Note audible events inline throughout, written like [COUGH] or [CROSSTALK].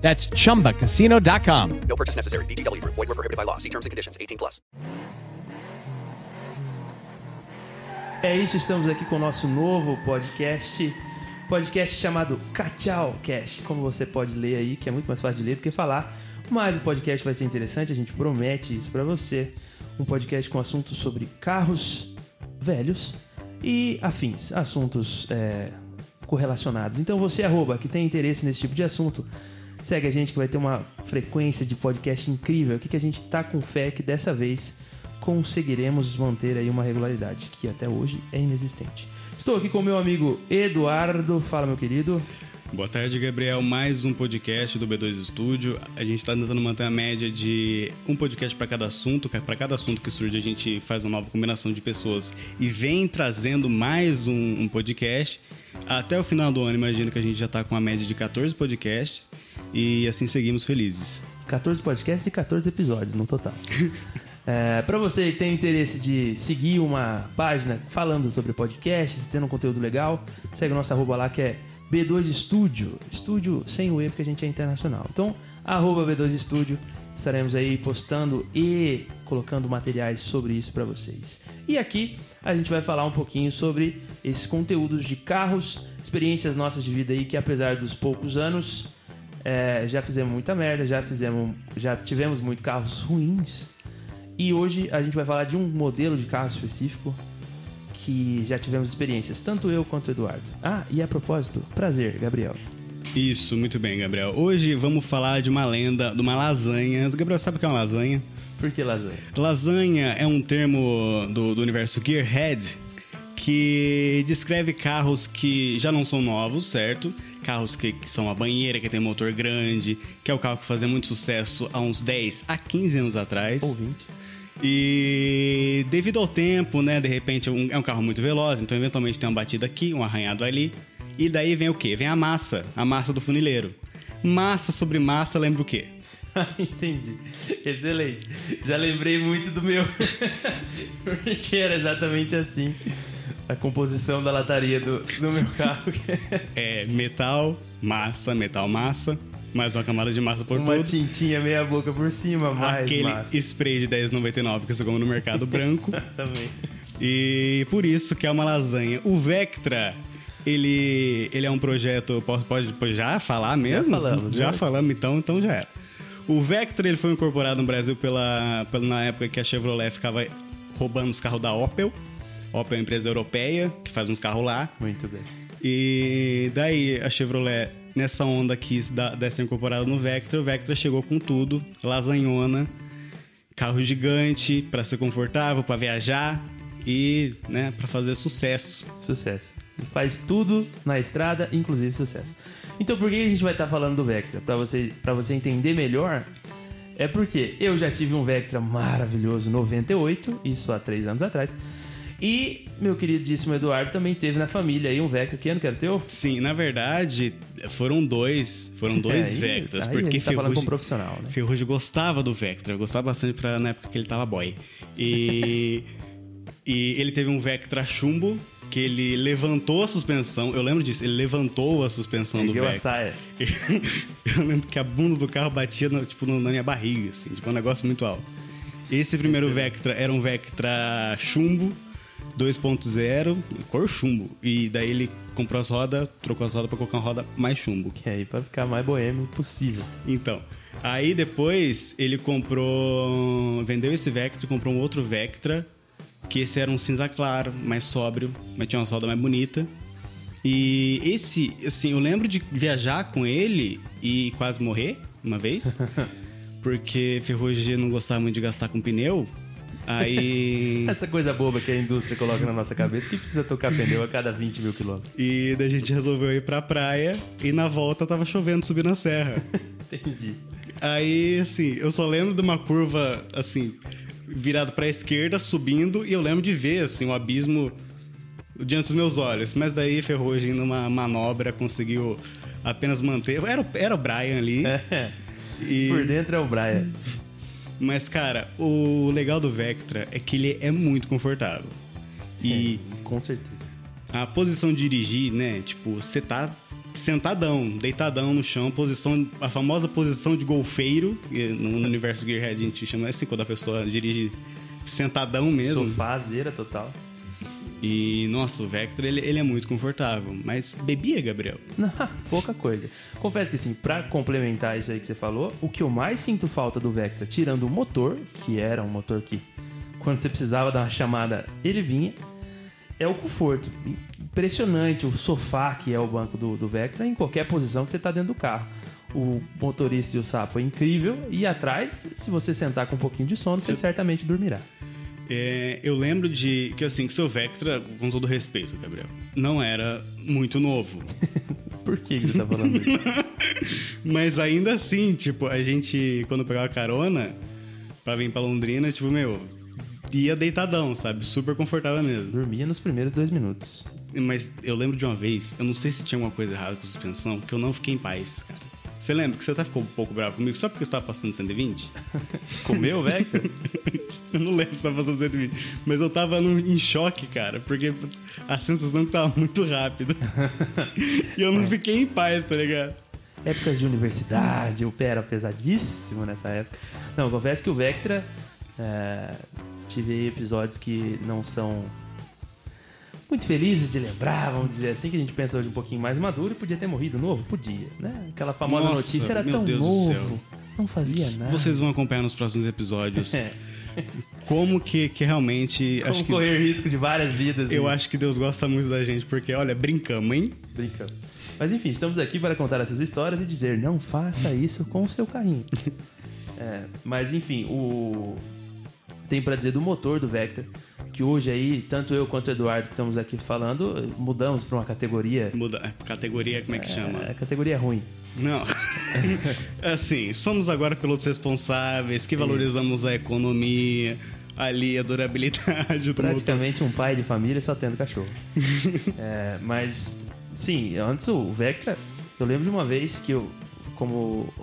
That's chumbacasino.com. No purchase necessary. VGW Group. Void were prohibited by law. See terms and conditions. 18 plus. É isso, estamos aqui com o nosso novo podcast, podcast chamado Cachau Cast, como você pode ler aí, que é muito mais fácil de ler do que falar, mas o podcast vai ser interessante, a gente promete isso pra você, um podcast com assuntos sobre carros velhos e afins, assuntos é, correlacionados. Então você, arroba, que tem interesse nesse tipo de assunto, segue a gente que vai ter uma frequência de podcast incrível, aqui que a gente tá com fé que dessa vez conseguiremos manter aí uma regularidade que até hoje é inexistente. Estou aqui com meu amigo Eduardo. Fala, meu querido. Boa tarde, Gabriel. Mais um podcast do B2 Estúdio. A gente está tentando manter a média de um podcast para cada assunto. Para cada assunto que surge, a gente faz uma nova combinação de pessoas e vem trazendo mais um, um podcast. Até o final do ano, imagino que a gente já está com a média de 14 podcasts e assim seguimos felizes. 14 podcasts e 14 episódios no total. [LAUGHS] É, para você que tem interesse de seguir uma página falando sobre podcasts, tendo um conteúdo legal, segue o nosso arroba lá que é B2 Estúdio. Estúdio sem o E porque a gente é internacional. Então, arroba B2 Estúdio. Estaremos aí postando e colocando materiais sobre isso para vocês. E aqui a gente vai falar um pouquinho sobre esses conteúdos de carros, experiências nossas de vida aí que apesar dos poucos anos é, já fizemos muita merda, já fizemos, já tivemos muitos carros ruins. E hoje a gente vai falar de um modelo de carro específico que já tivemos experiências, tanto eu quanto o Eduardo. Ah, e a propósito, prazer, Gabriel. Isso, muito bem, Gabriel. Hoje vamos falar de uma lenda, de uma lasanha. Gabriel sabe o que é uma lasanha? Por que lasanha? Lasanha é um termo do, do universo Gearhead que descreve carros que já não são novos, certo? Carros que, que, são a banheira, que tem motor grande, que é o carro que fazia muito sucesso há uns 10 a 15 anos atrás. Ou 20. E devido ao tempo, né? De repente um, é um carro muito veloz, então eventualmente tem uma batida aqui, um arranhado ali. E daí vem o quê? Vem a massa, a massa do funileiro. Massa sobre massa lembra o quê? [LAUGHS] Entendi. Excelente. Já lembrei muito do meu. [LAUGHS] Porque era exatamente assim a composição da lataria do, do meu carro. [LAUGHS] é metal, massa, metal, massa. Mais uma camada de massa por Uma tudo. tintinha meia boca por cima, mais Aquele massa. spray de 10,99 que você come no mercado branco. [LAUGHS] Exatamente. E por isso que é uma lasanha. O Vectra, ele, ele é um projeto. Pode, pode já falar mesmo? falamos, Já já. falamos, então, então já era. O Vectra ele foi incorporado no Brasil pela, pela, na época que a Chevrolet ficava roubando os carros da Opel. Opel é uma empresa europeia que faz uns carros lá. Muito bem. E daí a Chevrolet, nessa onda, dar, dar ser incorporada no Vectra. O Vectra chegou com tudo, lasanhona, carro gigante para ser confortável, para viajar e, né, para fazer sucesso. Sucesso. Faz tudo na estrada, inclusive sucesso. Então por que a gente vai estar falando do Vectra? Para você, você entender melhor, é porque eu já tive um Vectra maravilhoso 98, isso há três anos atrás. E meu queridíssimo Eduardo também teve na família aí um Vectra. Que ano que era teu? Sim, na verdade, foram dois, foram [LAUGHS] dois aí, Vectras, aí a porque tá Ferrugem, profissional, né? Gostava do Vectra, gostava bastante pra, na época que ele tava boy. E, [LAUGHS] e ele teve um Vectra chumbo, que ele levantou a suspensão, eu lembro disso, ele levantou a suspensão do Ergueu a Vectra. saia. [LAUGHS] Eu lembro que a bunda do carro batia na, tipo, na minha barriga, assim, tipo, um negócio muito alto. Esse primeiro Vectra era um Vectra chumbo 2.0, cor chumbo. E daí ele comprou as rodas, trocou as rodas pra colocar uma roda mais chumbo. Que aí pra ficar mais boêmio possível. Então, aí depois ele comprou. Vendeu esse Vectra e comprou um outro Vectra, que esse era um cinza claro, mais sóbrio, mas tinha umas rodas mais bonitas. E esse, assim, eu lembro de viajar com ele e quase morrer uma vez. [LAUGHS] Porque Ferrugem não gostava muito de gastar com pneu. Aí. [LAUGHS] Essa coisa boba que a indústria coloca na nossa cabeça que precisa tocar pneu a cada 20 mil quilômetros. E daí a gente resolveu ir pra praia e na volta tava chovendo subir na serra. [LAUGHS] Entendi. Aí, assim, eu só lembro de uma curva, assim, virado pra esquerda, subindo, e eu lembro de ver, assim, o abismo diante dos meus olhos. Mas daí Ferrugem, numa manobra, conseguiu apenas manter. Era, o- era o Brian ali. É. [LAUGHS] E- Por dentro é o Brian. Mas, cara, o legal do Vectra é que ele é muito confortável. E Com certeza. a posição de dirigir, né? Tipo, você tá sentadão, deitadão no chão, posição, a famosa posição de golfeiro. que No universo Gearhead a gente chama assim, quando a pessoa dirige sentadão mesmo. Sofazeira total. E, nossa, o Vectra, ele, ele é muito confortável. Mas bebia, Gabriel? [LAUGHS] Pouca coisa. Confesso que assim, pra complementar isso aí que você falou, o que eu mais sinto falta do Vectra, tirando o motor, que era um motor que quando você precisava dar uma chamada, ele vinha, é o conforto. Impressionante o sofá que é o banco do, do Vectra em qualquer posição que você tá dentro do carro. O motorista e o sapo é incrível e atrás, se você sentar com um pouquinho de sono, você certamente dormirá. É, eu lembro de que, assim, que o seu Vectra, com todo respeito, Gabriel, não era muito novo. [LAUGHS] Por que você tá falando isso? [LAUGHS] Mas ainda assim, tipo, a gente, quando pegava carona pra vir pra Londrina, tipo, meu, ia deitadão, sabe? Super confortável mesmo. Dormia nos primeiros dois minutos. Mas eu lembro de uma vez, eu não sei se tinha alguma coisa errada com a suspensão, que eu não fiquei em paz, cara. Você lembra que você até ficou um pouco bravo comigo só porque você tava passando 120? [LAUGHS] Comeu o Vectra? [LAUGHS] eu não lembro se tava passando 120. Mas eu tava num- em choque, cara, porque a sensação que tava muito rápido. [LAUGHS] e eu não fiquei em paz, tá ligado? Épocas de universidade, o pé era pesadíssimo nessa época. Não, confesso que o Vectra. é, tive episódios que não são muito felizes de lembrar, vamos dizer assim, que a gente pensa hoje um pouquinho mais maduro e podia ter morrido novo? Podia, né? Aquela famosa Nossa, notícia era tão Deus novo, não fazia nada. Vocês vão acompanhar nos próximos episódios [LAUGHS] É, como que, que realmente. como acho que, correr risco de várias vidas. eu e- acho que Deus gosta muito da gente, porque, olha, brincamos, hein? Brincando. Mas enfim, estamos aqui para contar essas histórias e dizer não faça isso com o seu carrinho. [LAUGHS] É, mas enfim, o tem para dizer do motor do Vector, que hoje aí, tanto eu quanto o Eduardo que estamos aqui falando, mudamos para uma categoria. Muda a categoria, como é que chama? É, categoria ruim. Não. [LAUGHS] assim, somos agora pilotos responsáveis, que valorizamos a economia, ali a durabilidade do motor. Praticamente um pai de família só tendo cachorro. [LAUGHS] É, mas, sim, antes o Vectra, eu lembro de uma vez que eu, como o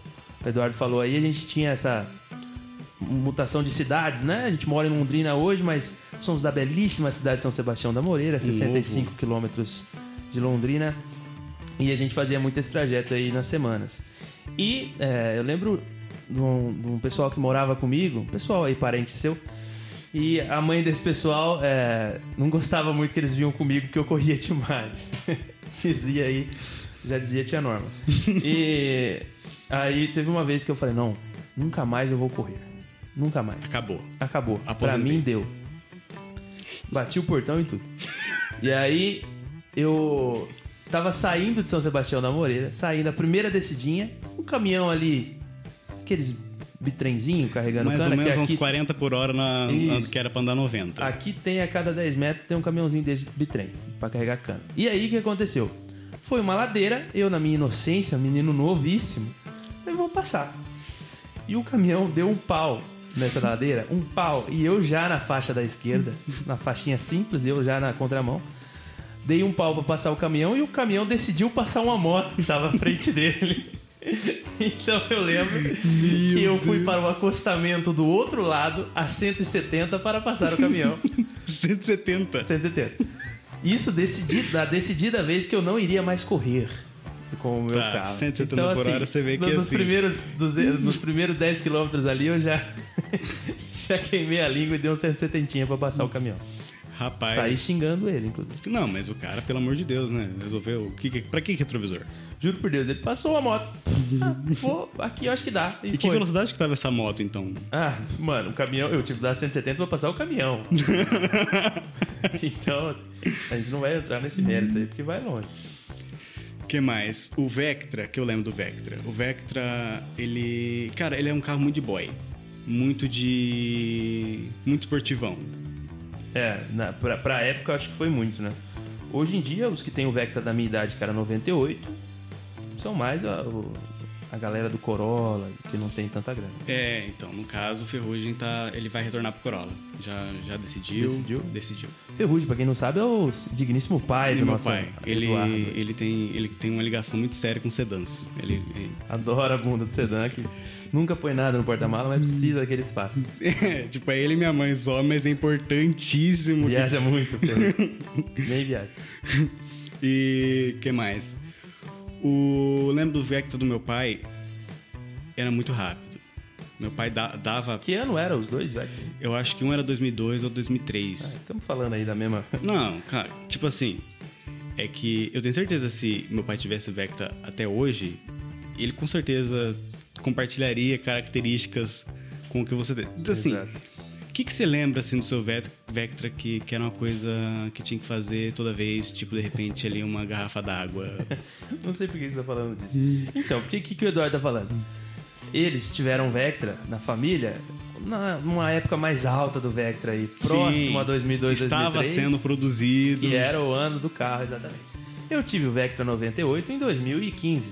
Eduardo falou aí, a gente tinha essa mutação de cidades, né? A gente mora em Londrina hoje, mas somos da belíssima cidade de São Sebastião da Moreira, 65 quilômetros de Londrina. E a gente fazia muito esse trajeto aí nas semanas. E é, eu lembro de um, de um pessoal que morava comigo, um pessoal aí, parente seu, e a mãe desse pessoal é, não gostava muito que eles vinham comigo porque eu corria [LAUGHS] demais. dizia aí, já dizia tia Norma. E [LAUGHS] aí teve uma vez que eu falei, não, nunca mais eu vou correr. Nunca mais. Acabou. Acabou. Pra Aposentei. mim deu. Bati o portão e tudo. E aí eu tava saindo de São Sebastião da Moreira, saindo a primeira descidinha, um caminhão ali, aqueles bitrenzinho carregando Mais cana, ou menos uns aqui, 40 por hora na, que era pra andar 90. aqui tem a cada 10 metros tem um caminhãozinho desse de bitrem pra carregar cana. E aí o que aconteceu? Foi uma ladeira, eu na minha inocência, menino novíssimo, eu vou passar. E o caminhão deu um pau nessa ladeira, um pau. E eu já na faixa da esquerda, na faixinha simples, eu já na contramão, dei um pau pra passar o caminhão e o caminhão decidiu passar uma moto que tava à frente dele. [LAUGHS] Então eu lembro que eu fui para o acostamento do outro lado a 170 para passar o caminhão. [LAUGHS] 170. 170. Isso decidi, na decidida vez que eu não iria mais correr com o meu Tá, carro. 170 por hora, você vê que no- nos assim- primeiros 200 nos primeiros 10 quilômetros ali eu já [LAUGHS] já queimei a língua e dei um 170 para passar o caminhão. Rapaz. Saí xingando ele, inclusive. Não, mas o cara, pelo amor de Deus, né? Resolveu. Que, que, pra que retrovisor? Juro por Deus, ele passou a moto. Ah, vou, aqui eu acho que dá. E, E que foi. velocidade que tava essa moto, então? Ah, mano, o caminhão, eu tive que dar 170 pra passar o caminhão. [LAUGHS] então, assim, a gente não vai entrar nesse mérito aí, porque vai longe. Que mais? O Vectra, que eu lembro do Vectra. O Vectra, ele. Cara, ele é um carro muito de boy. Muito de. Muito esportivão. É, na, pra, pra época acho que foi muito, né? Hoje em dia, os que tem o Vectra da minha idade, era 98, são mais o- a galera do Corolla, que não tem tanta grana. É, então, no caso, o Ferrugem tá, ele vai retornar pro Corolla. Já, já decidiu. Decidiu? Decidiu. Ferrugem, pra quem não sabe, é o digníssimo pai do nosso pai, ele, Eduardo. ele, tem, ele tem uma ligação muito séria com sedãs. Ele, ele- Adora a bunda do sedã, que nunca põe nada no porta-mala, mas precisa daquele espaço. [LAUGHS] tipo, é ele e minha mãe só, mas é importantíssimo. Viaja muito, Ferrugem. Nem viaja. [LAUGHS] E que mais? O lembro do Vectra do meu pai era muito rápido. Meu pai da- dava, Que ano era os dois, já? eu acho que um era 2002 ou 2003. Estamos falando aí da mesma. Não, cara, tipo assim, é que eu tenho certeza se meu pai tivesse o Vectra até hoje, ele com certeza compartilharia características com o que você tem. Então, assim, Exato. O que, que você lembra assim do seu Vec- Vectra que, que era uma coisa que tinha que fazer toda vez, tipo, de repente ali uma garrafa d'água? [LAUGHS] Não sei por que você tá falando disso. Então, por que, que, o Eduardo tá falando? Eles tiveram Vectra na família na, numa época mais alta do Vectra aí, próximo Sim, a 2002, Estava 2003, sendo produzido. que era o ano do carro, exatamente. Eu tive o Vectra 98 em 2015.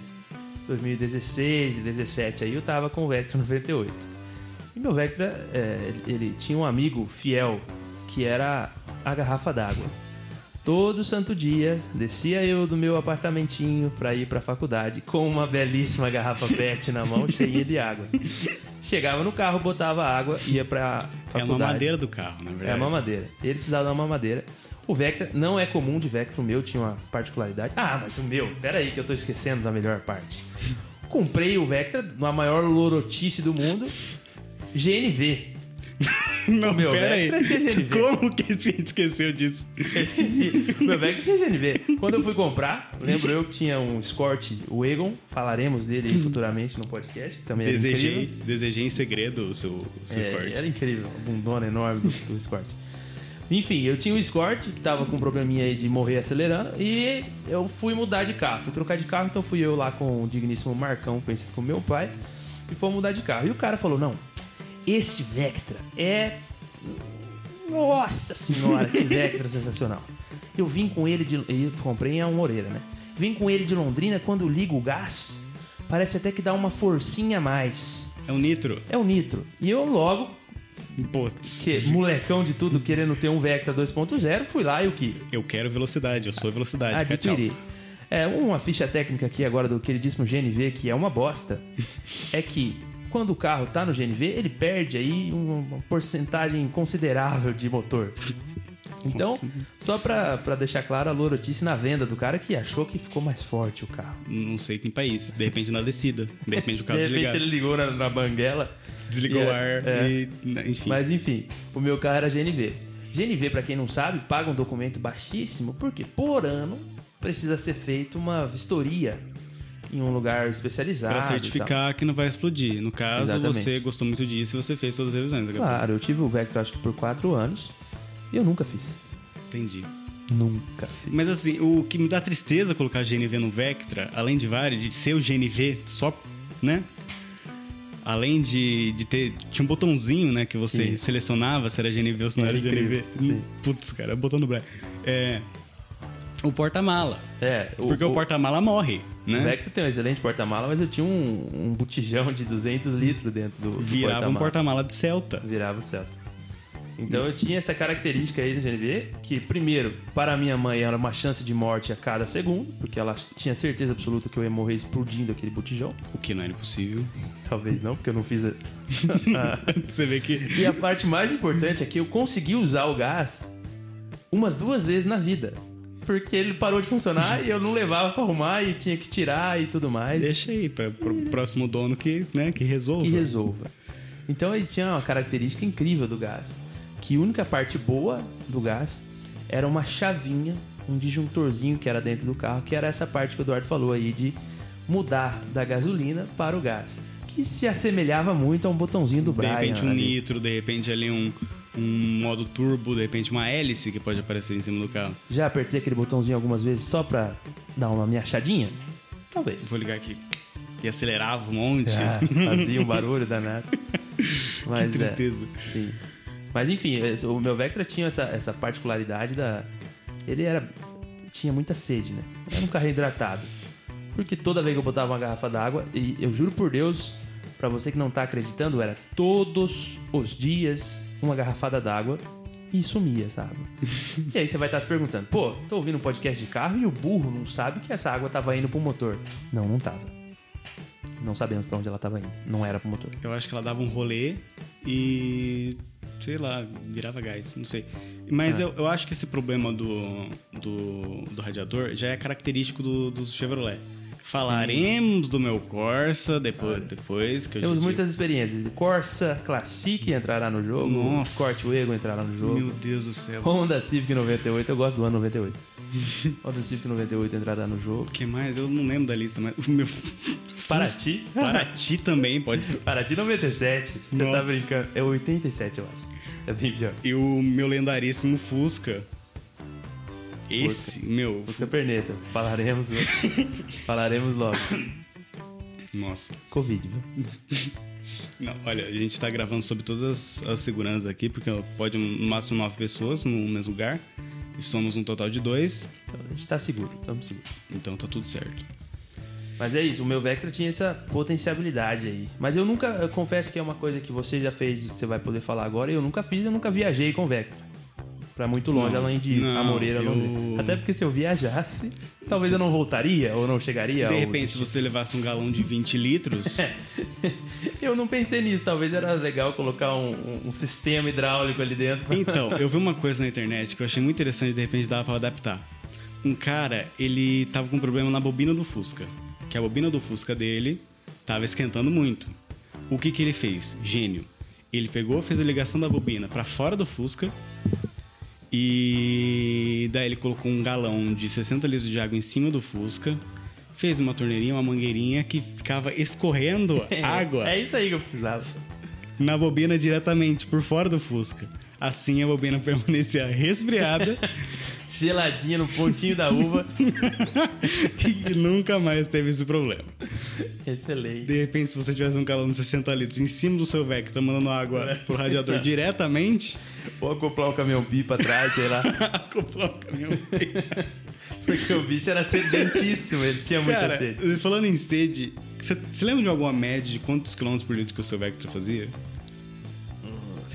2016 e 2017 aí eu tava com o Vectra 98. E meu Vectra, é, ele tinha um amigo fiel que era a garrafa d'água. Todo santo dia descia eu do meu apartamentinho pra ir pra faculdade com uma belíssima garrafa PET na mão, cheia de água. Chegava no carro, botava água, ia pra faculdade. É uma madeira do carro, na verdade. É a mamadeira. Ele precisava dar uma mamadeira. O Vectra não é comum de Vectra, o meu tinha uma particularidade. Ah, mas o meu, peraí que eu tô esquecendo da melhor parte. Comprei o Vectra na maior lorotice do mundo, GNV. [LAUGHS] Não, meu pera aí. Tinha GNV. Como que você esqueceu disso? Eu esqueci. Meu Vectra tinha GNV. Quando eu fui comprar, lembro eu que tinha um Escort Wagon, falaremos dele aí futuramente no podcast, que também Desejei, incrível. desejei em segredo o seu, o seu É, Escort. Era incrível, a bundona enorme do, do Escort. Enfim, eu tinha o Escort, que tava com um probleminha aí de morrer acelerando, e eu fui mudar de carro. Fui trocar de carro, então fui eu lá com o digníssimo Marcão, conhecido como meu pai, e fomos mudar de carro. E o cara falou, não, esse Vectra é... Nossa senhora, que Vectra sensacional. Eu vim com ele de... Eu comprei a uma orelha, né? Vim com ele de Londrina, quando ligo o gás, parece até que dá uma forcinha a mais. É um nitro. É o Nitro. E eu logo, Putz. que molecão de tudo, querendo ter um Vectra 2.0, fui lá e o que? Eu quero velocidade, eu sou velocidade. Adquiri. É, uma ficha técnica aqui agora do queridíssimo GNV, que é uma bosta, é que quando o carro tá no GNV, ele perde aí uma porcentagem considerável de motor. [LAUGHS] Então, só pra, pra deixar claro, a lorotice na venda do cara que achou que ficou mais forte o carro. Não sei em que país. De repente na descida. De repente o [LAUGHS] De carro repente desligado. ele ligou na, na banguela. Desligou e o é- ar é. e. Enfim. Mas enfim, o meu carro era GNV. GNV, pra quem não sabe, paga um documento baixíssimo, porque por ano precisa ser feita uma vistoria em um lugar especializado. Pra tal. certificar que não vai explodir. No caso, Exatamente. você gostou muito disso e você fez todas as revisões. Gabriel. Claro, eu tive o Vectra acho que por quatro anos e eu nunca fiz. Entendi. Nunca fiz. Mas assim, o que me dá tristeza colocar GNV no Vectra, além de vários, de ser o GNV só, né? Além de, de ter. Tinha um botãozinho, né? Que você Sim. selecionava se era GNV ou se não Era era, GNV. sim. Putz, cara, é botão do Black. É. O porta-mala. É, Porque o, porta-mala morre, O né? Vectra tem um excelente porta-mala, mas eu tinha um, um botijão de 200 litros dentro do, do Virava um porta-mala. de Celta. Virava o Celta. Então eu tinha essa característica aí do GNV, que primeiro, para a minha mãe era uma chance de morte a cada segundo, porque ela tinha certeza absoluta que eu ia morrer explodindo aquele botijão. O que não era impossível. [LAUGHS] Talvez não, porque eu não fiz a... [LAUGHS] Você vê que. E a parte mais importante é que eu consegui usar o gás umas duas vezes na vida. Porque ele parou de funcionar e eu não levava pra arrumar e tinha que tirar e tudo mais. Deixa aí pra, pro próximo dono que, né, que resolva. que resolva. Então ele tinha uma característica incrível do gás, que a única parte boa do gás era uma chavinha, um disjuntorzinho que era dentro do carro, que era essa parte que o Eduardo falou aí de mudar da gasolina para o gás, que se assemelhava muito a um botãozinho do De Brian. repente um ali. nitro, de repente ali um, um modo turbo, de repente uma hélice que pode aparecer em cima do carro. Já apertei aquele botãozinho algumas vezes só pra dar uma me achadinha? Talvez. Vou ligar aqui. E acelerava um monte. Ah, [LAUGHS] fazia um barulho danado. [LAUGHS] Mas, que tristeza. É, sim. Mas enfim, o meu Vectra tinha essa, essa particularidade da. Ele era. tinha muita sede, né? Era um carro hidratado. porque toda vez que eu botava uma garrafa d'água, e eu juro por Deus, pra você que não tá acreditando, era todos os dias uma garrafada d'água e sumia essa água. [LAUGHS] e aí você vai estar se perguntando, pô, tô ouvindo um podcast de carro e o burro não sabe que essa água tava indo pro motor. Não, não tava. Não sabemos pra onde ela tava indo. Não era pro motor. Eu acho que ela dava um rolê e. sei lá, virava gás, não sei. Mas eu, eu acho que esse problema do, do, do radiador já é característico do, do Chevrolet. Falaremos do meu Corsa depois, depois que eu Temos muitas experiências. Corsa Classic entrará no jogo. Nossa. Corte Wagon entrará no jogo. Meu Deus do céu. Honda Civic 98, eu gosto do ano 98. [LAUGHS] Honda Civic 98 entrará no jogo. O que mais? Eu não lembro da lista, mas. O meu. [LAUGHS] Paraty? Paraty [LAUGHS] também pode. Paraty 97. Você tá brincando. É 87, eu acho. É bem pior. E o meu lendaríssimo Fusca. Esse, meu. Fusca Perneta. Falaremos, falaremos logo. Nossa. Covid, viu? Não, olha, a gente tá gravando sobre todas as, as seguranças aqui, porque pode no máximo nove pessoas no mesmo lugar. E somos um total de dois, Então, a gente tá seguro, estamos seguros. então tá tudo certo. Mas é isso, o meu Vectra tinha essa potencialidade aí. Mas eu nunca, eu confesso que é uma coisa que você já fez e que você vai poder falar agora. Eu nunca fiz, eu nunca viajei com Vectra. Pra muito longe, Não, além de não, Amoreira, eu- Londrina. Até porque se eu viajasse, talvez eu não voltaria ou não chegaria. De ao repente, se você levasse um galão de 20 litros, [LAUGHS] Eu não pensei nisso. Talvez era legal colocar um, um- um sistema hidráulico ali dentro. Então, [LAUGHS] eu vi uma coisa na internet que eu achei muito interessante, de repente dava pra adaptar. Um cara, ele tava com um problema na bobina do Fusca. Que a bobina do Fusca dele tava esquentando muito. O que que ele fez? Gênio. Ele pegou, fez a ligação da bobina pra fora do Fusca e daí ele colocou um galão de 60 litros de água em cima do Fusca, fez uma torneirinha, uma mangueirinha que ficava escorrendo [LAUGHS] água É isso aí que eu precisava. na bobina diretamente por fora do Fusca. Assim a bobina permanecia resfriada [LAUGHS] Geladinha no pontinho da uva. [LAUGHS] e nunca mais teve esse problema. Excelente. De repente, se você tivesse um galão de 60 litros em cima do seu Vectra mandando água pro radiador [LAUGHS] diretamente, Ou acoplar o caminhão pipa atrás, sei lá. acoplar o caminhão. Porque o bicho era sedentíssimo, ele tinha muita Cara, sede. falando em sede, você você lembra de alguma média de quantos quilômetros por litro que o seu Vectra fazia?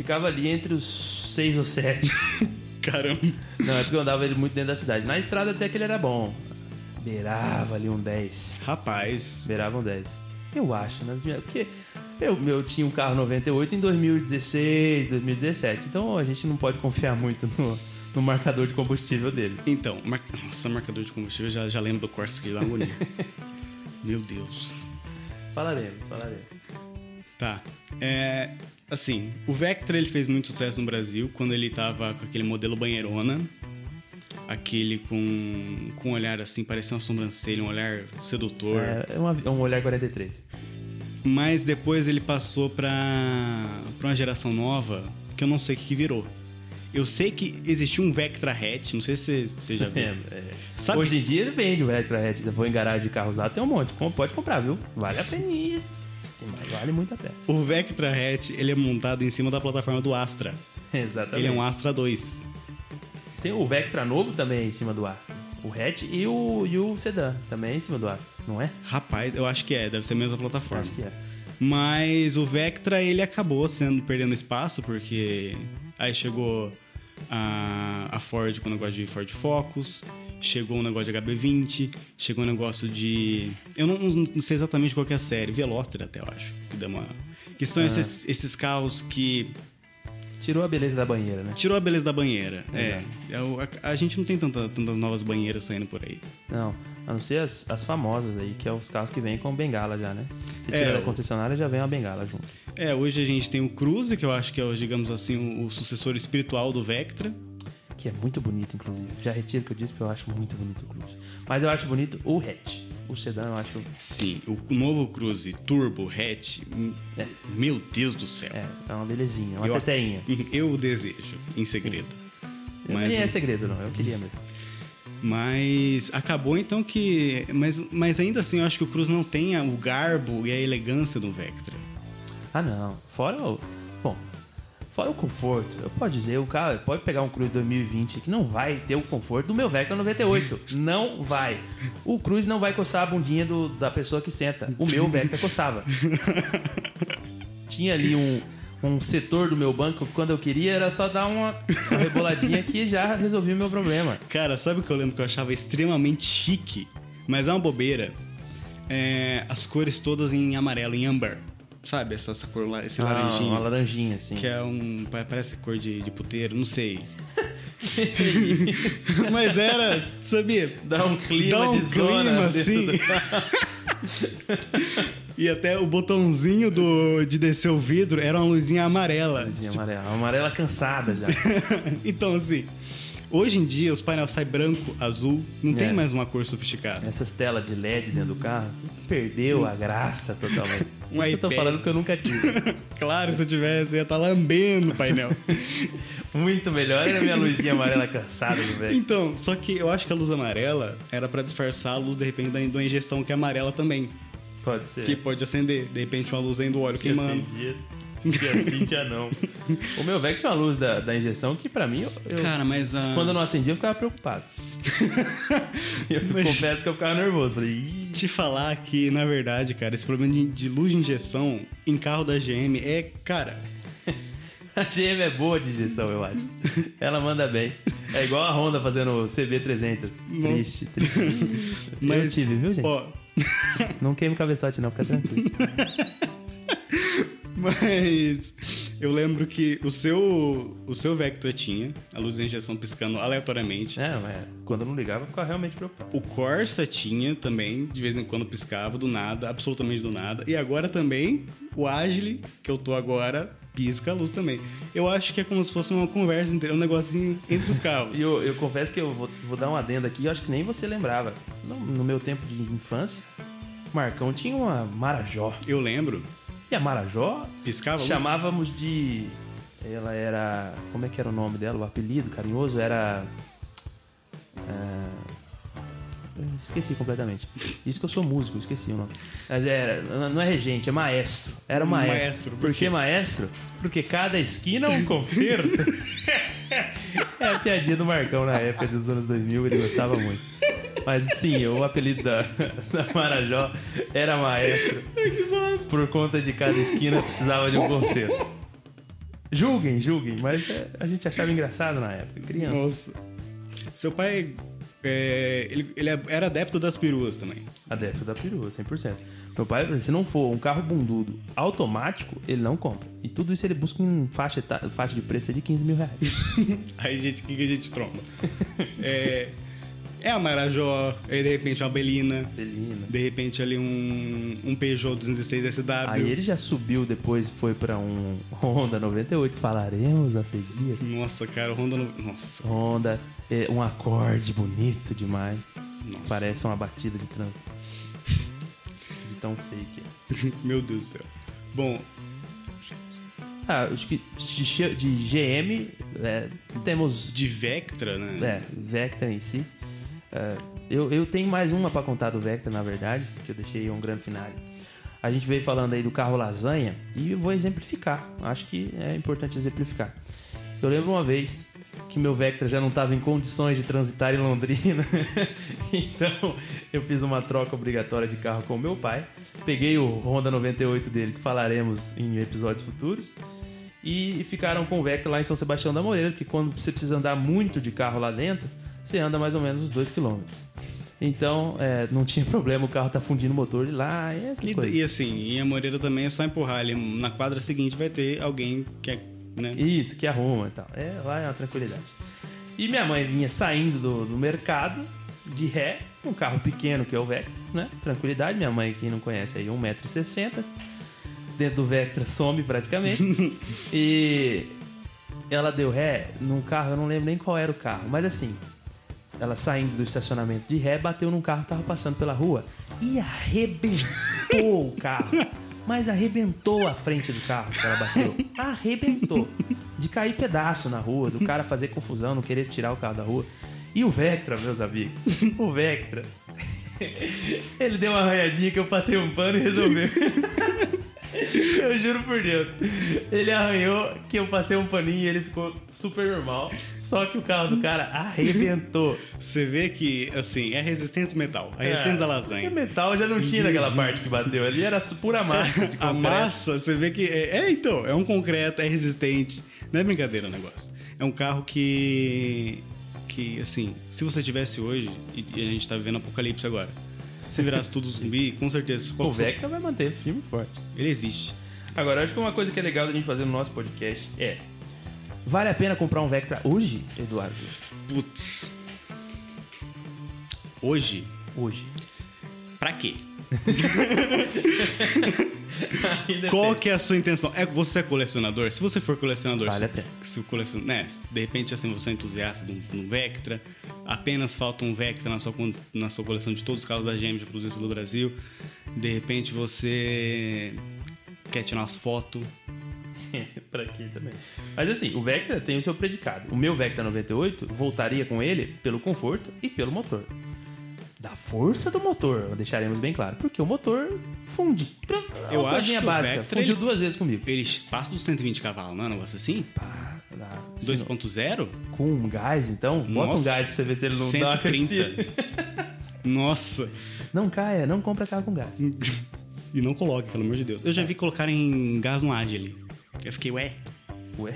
Ficava ali entre os seis ou sete. [LAUGHS] Caramba. Não, é porque eu andava ele muito dentro da cidade. Na estrada até que ele era bom. Beirava ali um 10. Rapaz, Beirava um 10. Eu acho, nas minhas- porque eu, eu tinha um carro 98 em 2016, 2017. Então a gente não pode confiar muito no, no marcador de combustível dele. então, mar... nossa, marcador de combustível, já, já lembro do Corsa que dá agonia. [LAUGHS] Meu Deus. Falaremos, falaremos. Tá. É, assim, o Vectra ele fez muito sucesso no Brasil quando ele tava com aquele modelo banheirona. Aquele com, com um olhar assim, parecia uma sobrancelha, um olhar sedutor. É, é uma- um olhar 43. Mas depois ele passou pra, pra uma geração nova que eu não sei o que, que virou. Eu sei que existiu um Vectra Hatch, não sei se você já viu. [LAUGHS] É, é. Hoje em dia vende o Vectra hatch. Se você for em garagem de carro usado, tem um monte. Pode comprar, viu? Vale a Vale muito a pena. O Vectra Hatch ele é montado em cima da plataforma do Astra. Exatamente. Ele é um Astra 2. Tem o Vectra novo também em cima do Astra. O hatch e o, e o sedã também em cima do Astra, não é? Rapaz, eu acho que é, deve ser a mesma plataforma. Acho que é. Mas o Vectra ele acabou sendo perdendo espaço porque aí chegou a, a Ford com o negócio de Ford Focus, chegou um negócio de HB20, chegou um negócio de eu não, não sei exatamente qual que é a série, Veloster até eu acho, que dá uma que são esses, esses carros que Tirou a beleza da banheira, né? tirou a beleza da banheira. É, é a, a gente não tem tanta, tantas novas banheiras saindo por aí. Não, a não ser as, as famosas aí, que é os carros que vêm com bengala já, né? Se É, tira da concessionária, já vem uma bengala junto. É, hoje a gente tem o Cruze, que eu acho que é, digamos assim, o, o sucessor espiritual do Vectra. Que é muito bonito, inclusive. Já retiro o que eu disse, porque eu acho muito bonito o Cruze. Mas eu acho bonito o hatch. O sedã eu acho... Sim, o novo Cruze Turbo Hatch, É. meu Deus do céu. É, é uma belezinha, uma eu, teteinha. [LAUGHS] eu desejo, em segredo. Mas, Nem é segredo, não. Eu queria mesmo. mas acabou então que. Mas, mas ainda assim, eu acho que o Cruze não tem o garbo e a elegância do Vectra. Ah, não. Fora o... Fora o conforto. Eu posso dizer, o carro pode pegar um Cruze 2020 que não vai ter o conforto do meu Vectra 98. não vai. O Cruze não vai coçar a bundinha do- da pessoa que senta. O meu Vectra coçava. Tinha ali um, um setor do meu banco que quando eu queria era só dar uma, uma reboladinha que já resolvia o meu problema. Cara, sabe o que eu lembro que eu achava extremamente chique? Mas é uma bobeira. É, as cores todas em amarelo, em amber. Sabe? Essa, essa cor lá, esse Ah, laranjinho. uma laranjinha, assim. Que é um. pa- Parece cor de, de puteiro, não sei. [LAUGHS] [LAUGHS] Mas era, sabia? Dá um clima Dá um de clima, assim. [LAUGHS] E até o botãozinho do, de descer o vidro era uma luzinha amarela. Luzinha amarela. Uma amarela cansada já. então, assim, hoje em dia os painéis saem branco, azul, não É. tem mais uma cor sofisticada. Essas telas de LED dentro do carro perdeu a graça totalmente. [LAUGHS] Um Isso eu tô falando que eu nunca tive. [LAUGHS] Claro, se eu tivesse, eu ia estar lambendo o painel. [LAUGHS] Muito melhor era a minha luzinha amarela cansada velho. então, só que eu acho que a luz amarela era pra disfarçar a luz, de repente, da, injeção que é amarela também. Pode ser. Que pode acender, de repente, uma luz aí do óleo que queimando. acendia. Que acendia não. O meu velho tinha uma luz da, da injeção que pra mim, eu, eu- Cara, mas a... quando eu não acendia, eu ficava preocupado. [LAUGHS] eu Mas- confesso que eu ficava nervoso. Falei, Ih, Te falar que, na verdade, cara, esse problema de, de luz de injeção em carro da GM é, cara... [LAUGHS] a GM é boa de injeção, eu acho. Ela manda bem. É igual a Honda fazendo o CB300. Nossa. Triste, triste. [LAUGHS] Mas, eu tive, viu, gente? Ó, Não queime o cabeçote, não, fica tranquilo. Mas eu lembro que o seu, o seu Vectra tinha a luz de injeção piscando aleatoriamente. É, mas quando eu não ligava, eu ficava realmente preocupado. O Corsa tinha também, de vez em quando piscava, do nada, absolutamente do nada. E agora também, o Agile, que eu tô agora, pisca a luz também. Eu acho que é como se fosse uma conversa, inteira, um negocinho entre os [LAUGHS] carros. E eu, eu confesso que eu vou, vou dar um adendo aqui, eu acho que nem você lembrava. No, no meu tempo de infância, o Marcão tinha uma Marajó. Eu lembro, E a Marajó piscava chamávamos de. Ela era. Como é que era o nome dela? O apelido carinhoso era. eu Esqueci completamente. Isso que eu sou músico, esqueci o nome. Mas era, não é regente, é maestro. Era maestro. Maestro, por por que maestro? Porque cada esquina é um concerto. [LAUGHS] é a piadinha do Marcão na época dos anos 2000, ele gostava muito. Mas sim, o apelido da, [LAUGHS] da Marajó era maestro. Por conta de cada esquina precisava de um concerto. Julguem, julguem, mas é, a gente achava engraçado na época, criança. Nossa. Seu pai, é, ele, ele era adepto das peruas também. Adepto da perua, 100%. Meu pai, se não for um carro bundudo automático, ele não compra. E tudo isso ele busca em faixa, faixa de preço de 15 mil reais. [LAUGHS] Aí, gente, o que, que a gente tromba? [LAUGHS] é, é a Marajó, aí de repente uma Belina, Belina. de repente ali um, um Peugeot 216 SW. Aí ele já subiu depois e foi pra um Honda 98, falaremos a seguir. Nossa, cara, o Honda... No... Nossa, Honda, é, um acorde bonito demais. nossa. Parece uma batida de trânsito. De tão fake. [LAUGHS] Meu Deus do céu. Bom, Ah, acho que de, de GM é, temos de Vectra, né? É, Vectra em si. É, eu, eu tenho mais uma pra contar do Vectra, na verdade, que eu deixei um grande finale. A gente veio falando aí do carro lasanha e vou exemplificar. Acho que é importante exemplificar. Eu lembro uma vez que meu Vectra já não estava em condições de transitar em Londrina. [LAUGHS] então eu fiz uma troca obrigatória de carro com meu pai. Peguei o Honda 98 dele, que falaremos em episódios futuros. E ficaram com o Vectra lá em São Sebastião da Moreira, porque quando você precisa andar muito de carro lá dentro, você anda mais ou menos uns 2 km. Então, é, não tinha problema, o carro tá fundindo o motor de lá e essas E, coisas. e assim, em Amoreira também é só empurrar ali. Na quadra seguinte vai ter alguém que é, né? Isso, que arruma e tal. É, lá é uma tranquilidade. E minha mãe vinha saindo do, do mercado de ré, um carro pequeno que é o Vectra, né? Tranquilidade. Minha mãe, quem não conhece aí, 1,60m. Dentro do Vectra some praticamente. [LAUGHS] e ela deu ré num carro, eu não lembro nem qual era o carro, mas assim, ela saindo do estacionamento de ré, bateu num carro que tava passando pela rua e arrebentou o carro. Mas arrebentou a frente do carro que ela bateu. Arrebentou. De cair pedaço na rua, do cara fazer confusão, não querer tirar o carro da rua. E o Vectra, meus amigos, o Vectra, [LAUGHS] ele deu uma arranhadinha que eu passei um pano e resolveu. [LAUGHS] Eu juro por Deus. Ele arranhou que eu passei um paninho e ele ficou super normal. Só que o carro do cara arrebentou. Você vê que, assim, é a resistência do metal, a resistência da O lasanha. metal já não tinha naquela parte que bateu ali, era pura massa de [LAUGHS] A concreto. massa, você vê que. É, é, então, é um concreto, é resistente. Não é brincadeira o negócio. É um carro que. Que, assim, se você tivesse hoje, e, a gente tá vivendo apocalipse agora, se virasse tudo zumbi, com certeza. O Vectra vai manter firme e forte. Ele existe. Agora, acho que uma coisa que é legal da gente fazer no nosso podcast é. Vale a pena comprar um Vectra hoje, Eduardo? Putz. Hoje, Hoje. pra quê? [LAUGHS] Qual que é a sua intenção? É você é colecionador? Se você for colecionador, Vale se, a pena. se colecion... né, de repente assim você é entusiasta de um, Vectra, apenas falta um Vectra na sua na sua coleção de todos os carros da GM já produzidos pelo Brasil. De repente você quer tirar umas fotos. [LAUGHS] pra quê também? Mas assim, o Vectra tem o seu predicado. O meu Vectra 98 voltaria com ele pelo conforto e pelo motor. Da força do motor, deixaremos bem claro. Porque o motor funde. Eu acho que o básica. Vectra, Fundiu ele- duas vezes comigo. Ele passa dos 120 cavalos, não é um negócio assim? Pá, dá. Se não- 2.0? Com um gás, então? Bota um Nossa. gás pra você ver se ele não dá uma 130. [LAUGHS] Nossa. Não caia, não compra carro com gás. [LAUGHS] E não coloque, pelo amor de Deus. Eu já vi colocarem gás no ali. Eu fiquei, ué, Ué?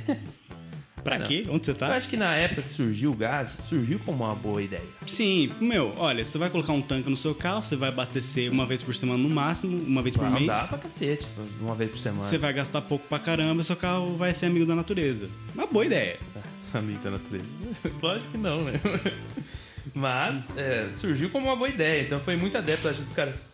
pra Não. quê? Onde você Eu tá? acho que na época que surgiu o gás, surgiu como uma boa ideia. Sim, meu, olha, você vai colocar um tanque no seu carro, você vai abastecer uma vez por semana no máximo, uma vez por não mês. dá pra cacete, uma vez por semana. Você vai gastar pouco pra caramba, seu carro vai ser amigo da natureza. Uma boa ideia. [LAUGHS] Amigo da natureza. [LAUGHS] Lógico que não, né? [LAUGHS] Mas é, surgiu como uma boa ideia. Então foi muito adepto, acho, dos caras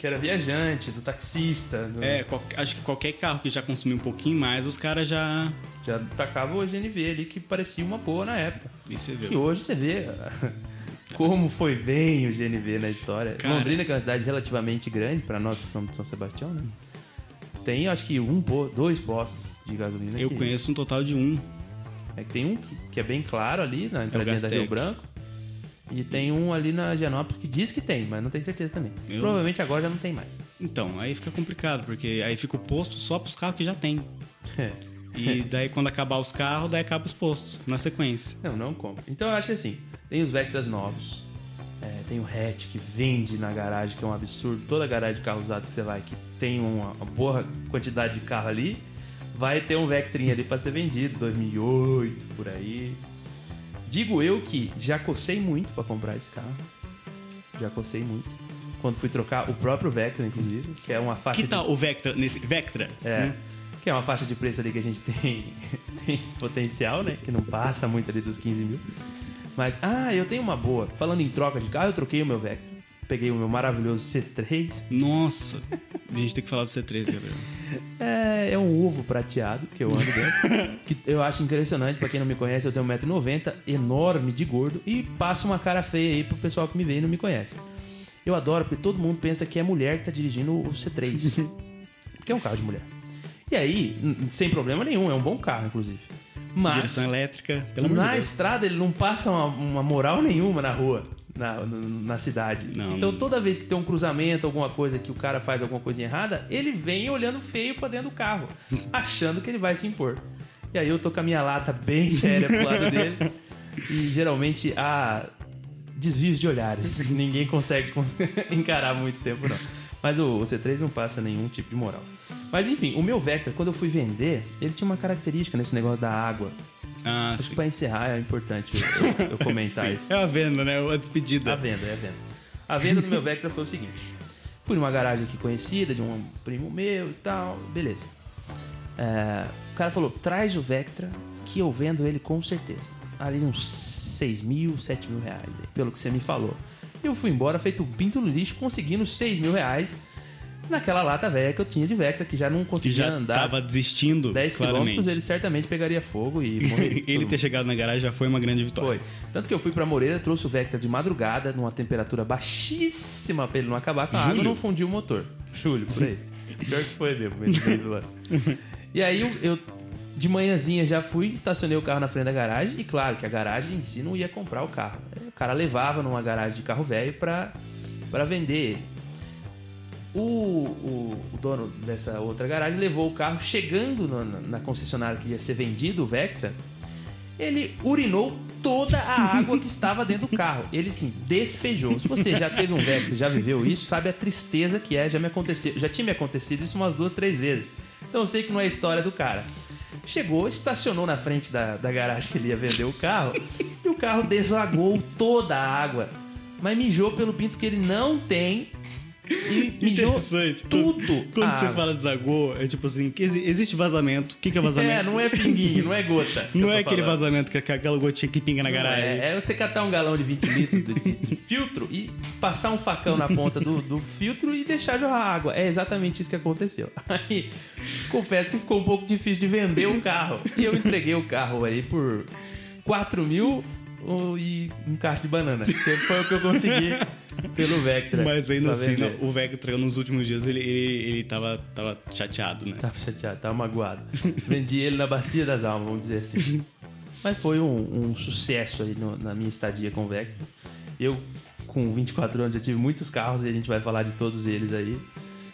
que era viajante, do taxista. do- É, qual- acho que qualquer carro que já consumiu um pouquinho mais, os caras já. Já tacava o GNV ali, que parecia uma boa na época. E você Que viu. hoje você vê [LAUGHS] como foi bem o GNV na história. Cara. Londrina, que é uma cidade relativamente grande, para nós que somos de São Sebastião, né? Tem, acho que, um, dois postos de gasolina. Eu que- conheço um total de um. É que tem um que, que é bem claro ali na entradinha da. Rio Branco. E tem um ali na Gianópolis que diz que tem, mas não tenho certeza também. Eu- Provavelmente agora já não tem mais. Então, aí fica complicado, porque aí fica o posto só pros carros que já tem. E daí quando acabar os carros, daí acaba os postos, na sequência. Não, não compro. Então eu acho que assim, tem os Vectras novos. É, tem o hatch que vende na garagem, que é um absurdo. Toda garagem de carro usado você vai, que tem uma, uma boa quantidade de carro ali, vai ter um Vectrinha ali pra ser vendido, 2008, por aí. Digo eu que já cocei muito pra comprar esse carro. Já cocei muito. Quando fui trocar o próprio Vectra, inclusive, que é uma faixa Que de- tal o Vectra nesse. Vectra? é. Hum. Que é uma faixa de preço ali que a gente [LAUGHS] tem, tem potencial, né? Que não passa muito ali dos 15 mil. Mas, ah, eu tenho uma boa. Falando em troca de carro, eu troquei o meu Vectra. Peguei o meu maravilhoso C3. Nossa. A gente tem que falar do C3, Gabriel. [LAUGHS] É, é um ovo prateado que eu ando dentro. [LAUGHS] que eu acho impressionante. Pra quem não me conhece, eu tenho 1,90m, enorme de gordo. E passo uma cara feia aí pro pessoal que me vê e não me conhece. Eu adoro porque todo mundo pensa que é mulher que tá dirigindo o C3. [LAUGHS] porque é um carro de mulher. E aí, sem problema nenhum, é um bom carro, inclusive. Mas Direção elétrica, pelo amor de na Deus. estrada ele não passa uma, uma moral nenhuma na rua, na, na cidade. Não, então toda vez que tem um cruzamento, alguma coisa que o cara faz alguma coisa errada, ele vem olhando feio pra dentro do carro, [LAUGHS] achando que ele vai se impor. E aí eu tô com a minha lata bem séria pro lado [LAUGHS] dele. E geralmente há desvios de olhares. [LAUGHS] Ninguém consegue cons- encarar muito tempo, não. Mas o, o C3 não passa nenhum tipo de moral. Mas enfim, o meu Vectra, quando eu fui vender, ele tinha uma característica nesse negócio da água. Ah, Acho sim. pra encerrar é importante eu, eu- [LAUGHS] comentar isso. É a venda, né? A despedida. A venda, é a venda. A venda do meu Vectra foi o seguinte: fui numa garagem aqui conhecida, de um primo meu e tal, beleza. É, o cara falou: traz o Vectra que eu vendo ele com certeza. Ali uns 6 mil, 7 mil reais, pelo que você me falou. Eu fui embora feito um pinto no lixo, conseguindo 6 mil reais naquela lata velha que eu tinha de Vectra, que já não conseguia já andar tava desistindo, 10 claramente. quilômetros, ele certamente pegaria fogo e morreria. [LAUGHS] Ele ter chegado na garagem já foi uma grande vitória. Foi. Tanto que eu fui pra Moreira, trouxe o Vectra de madrugada, numa temperatura baixíssima pra ele não acabar com a água, não fundiu o motor. Julho, por aí. [LAUGHS] Pior que foi mesmo, do lado. E aí eu, eu, de manhãzinha, já fui, estacionei o carro na frente da garagem, e claro que a garagem em si não ia comprar o carro. O cara levava numa garagem de carro velho pra, pra vender ele. O, o, o dono dessa outra garagem levou o carro, chegando na, na concessionária que ia ser vendido, o Vectra, ele urinou toda a água que estava dentro do carro. Ele sim, despejou. Se você já teve um Vectra, já viveu isso, sabe a tristeza que é, já me aconteceu, já tinha me acontecido isso umas duas, três vezes. Então eu sei que não é história do cara. Chegou, estacionou na frente da, da garagem que ele ia vender o carro e o carro desagou toda a água. Mas mijou pelo pinto que ele não tem e mijou tudo. Quando a você fala desagou, é tipo assim, existe vazamento. O que, que é vazamento? É, não é pinguinho, não é gota. Não é aquele falando. vazamento que é aquela gotinha que pinga na garagem. É, é você catar um galão de 20 litros de, de- de filtro e passar um facão na ponta do, do filtro e deixar jorrar água. É exatamente isso que aconteceu. Aí, confesso que ficou um pouco difícil de vender o carro. E eu entreguei o carro aí por 4 mil oh, e um caixa de banana. Foi o que eu consegui [LAUGHS] pelo Vectra. Mas ainda pra assim, não, o Vectra nos últimos dias ele, ele, ele tava, tava chateado, né? Tava chateado, tava magoado. Vendi ele na bacia das almas, vamos dizer assim. Mas foi um, um sucesso aí no- na minha estadia com o Vectra. Eu, com 24 anos, já tive muitos carros e a gente vai falar de todos eles aí.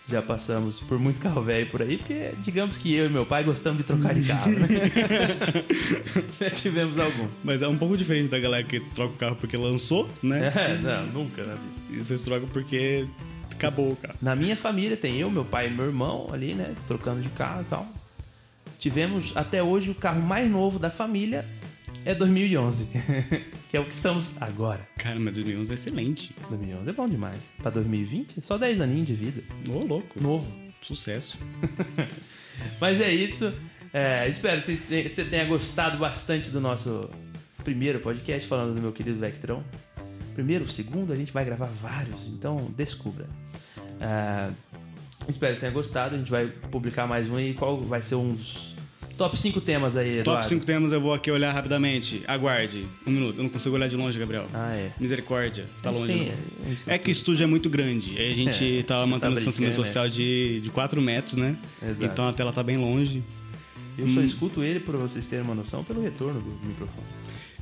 Já passamos por muito carro velho por aí, porque digamos que eu e meu pai gostamos de trocar de carro, né? [LAUGHS] já tivemos alguns. Mas é um pouco diferente da galera que troca o carro porque lançou, né? É, não, nunca na vida. E vocês trocam porque acabou o carro. Na minha família tem eu, meu pai e meu irmão ali, né? Trocando de carro e tal. Tivemos até hoje o carro mais novo da família é 2011, [LAUGHS] que é o que estamos agora. Cara, mas 2011 é excelente. 2011 é bom demais. Pra 2020, só 10 aninhos de vida. Ô, louco. Novo. Sucesso. [LAUGHS] Mas é isso. É, espero que você tenha gostado bastante do nosso primeiro podcast falando do meu querido Vectrão. Primeiro, segundo, a gente vai gravar vários, então descubra. É, espero que você tenha gostado. A gente vai publicar mais um aí. Qual vai ser um dos top 5 temas aí, Eduardo? Top 5 temas eu vou aqui olhar rapidamente. Aguarde. Um minuto. Eu não consigo olhar de longe, Gabriel. Ah, é. Misericórdia. Tá longe. tem- né? É que o estúdio é muito grande. Aí a gente [LAUGHS] É, tava mantendo tá o distanciamento brincando, social de, de 4 metros, né? Exato. Então a tela tá bem longe. Eu só escuto ele, pra vocês terem uma noção, pelo retorno do microfone.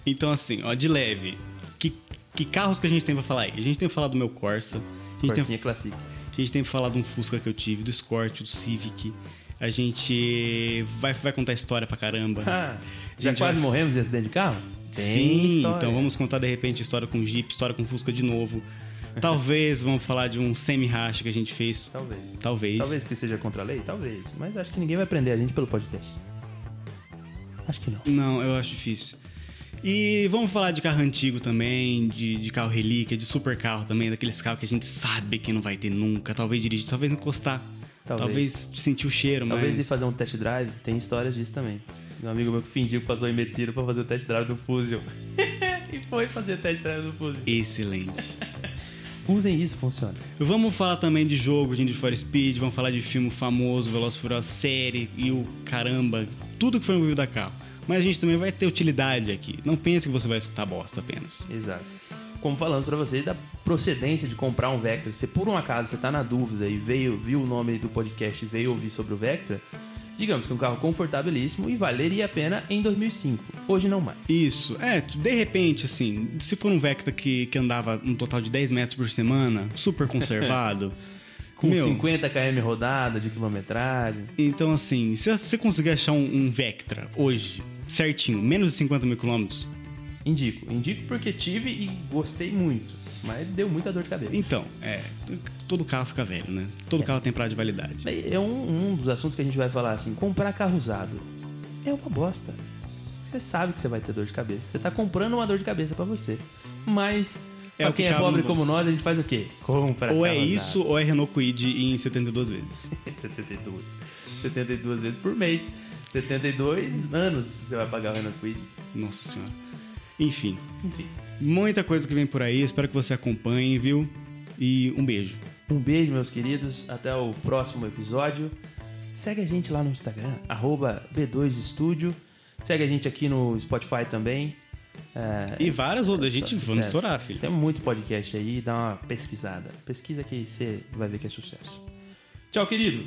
Então, assim, ó, de leve. Que, que carros que a gente tem pra falar aí? A gente tem pra falar do meu Corsa. A gente, tem, Corsinha Classic. a gente tem pra falar de um Fusca que eu tive, do Escort, do Civic. A gente vai, vai contar história pra caramba. Ah, já quase vai- morremos de acidente de carro? Sim, história. então vamos contar de repente história com Jeep, história com Fusca de novo. Talvez vamos falar de um semi-racha que a gente fez. Talvez. Talvez. Talvez que seja contra a lei? Talvez. Mas acho que ninguém vai prender a gente pelo podcast. Acho que não. Não, eu acho difícil. E vamos falar de carro antigo também, de, de carro relíquia, de super carro também, daqueles carros que a gente sabe que não vai ter nunca. Talvez dirigir, talvez encostar. Talvez. Talvez, sentir o cheiro, Talvez ir mas... fazer um test drive. Tem histórias disso também. Um amigo meu que fingiu que passou em medicina pra fazer o test drive do Fusion. [LAUGHS] e foi fazer o test drive do Fusion. Excelente. [LAUGHS] Usem isso, funciona. Vamos falar também de jogo, de Need for Speed, vamos falar de filme famoso, Velozes e Furiosos, série e o caramba, tudo que foi envolvido da carro. Mas a gente também vai ter utilidade aqui. Não pense que você vai escutar bosta apenas. Exato. Como falamos pra vocês da procedência de comprar um Vectra, se por um acaso você tá na dúvida e veio, viu o nome do podcast e veio ouvir sobre o Vectra, digamos que é um carro confortabilíssimo e valeria a pena em 2005. Hoje não mais. Isso, é, de repente, assim, se for um Vectra que, que andava um total de 10 metros por semana, super conservado. [LAUGHS] Com meu, 50 km rodada de quilometragem. Então, assim, se você conseguir achar um, um Vectra hoje, certinho, menos de 50 mil quilômetros, Indico. Indico porque tive e gostei muito. Mas deu muita dor de cabeça. então, é, todo carro fica velho, né? Todo carro tem prazo de validade. É um, um dos assuntos que a gente vai falar assim: comprar carro usado é uma bosta. Você sabe que você vai ter dor de cabeça. Você tá comprando uma dor de cabeça pra você. Mas, É pra o que quem é pobre no- como nós, a gente faz o quê? Compra Ou é isso, ou é Renault Kwid em 72 vezes. usado. 72. 72 vezes por mês. 72 anos você vai pagar o Renault Kwid. Nossa senhora. Enfim, Enfim. muita coisa que vem por aí. Espero que você acompanhe, viu? E um beijo. Um beijo, meus queridos. Até o próximo episódio. Segue a gente lá no Instagram, arroba B2Estúdio. Segue a gente aqui no Spotify também. É, E várias outras. A só gente vamos estourar, filho. Tem muito podcast aí, dá uma pesquisada. Pesquisa que você vai ver que é sucesso. Tchau, querido.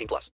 18 plus.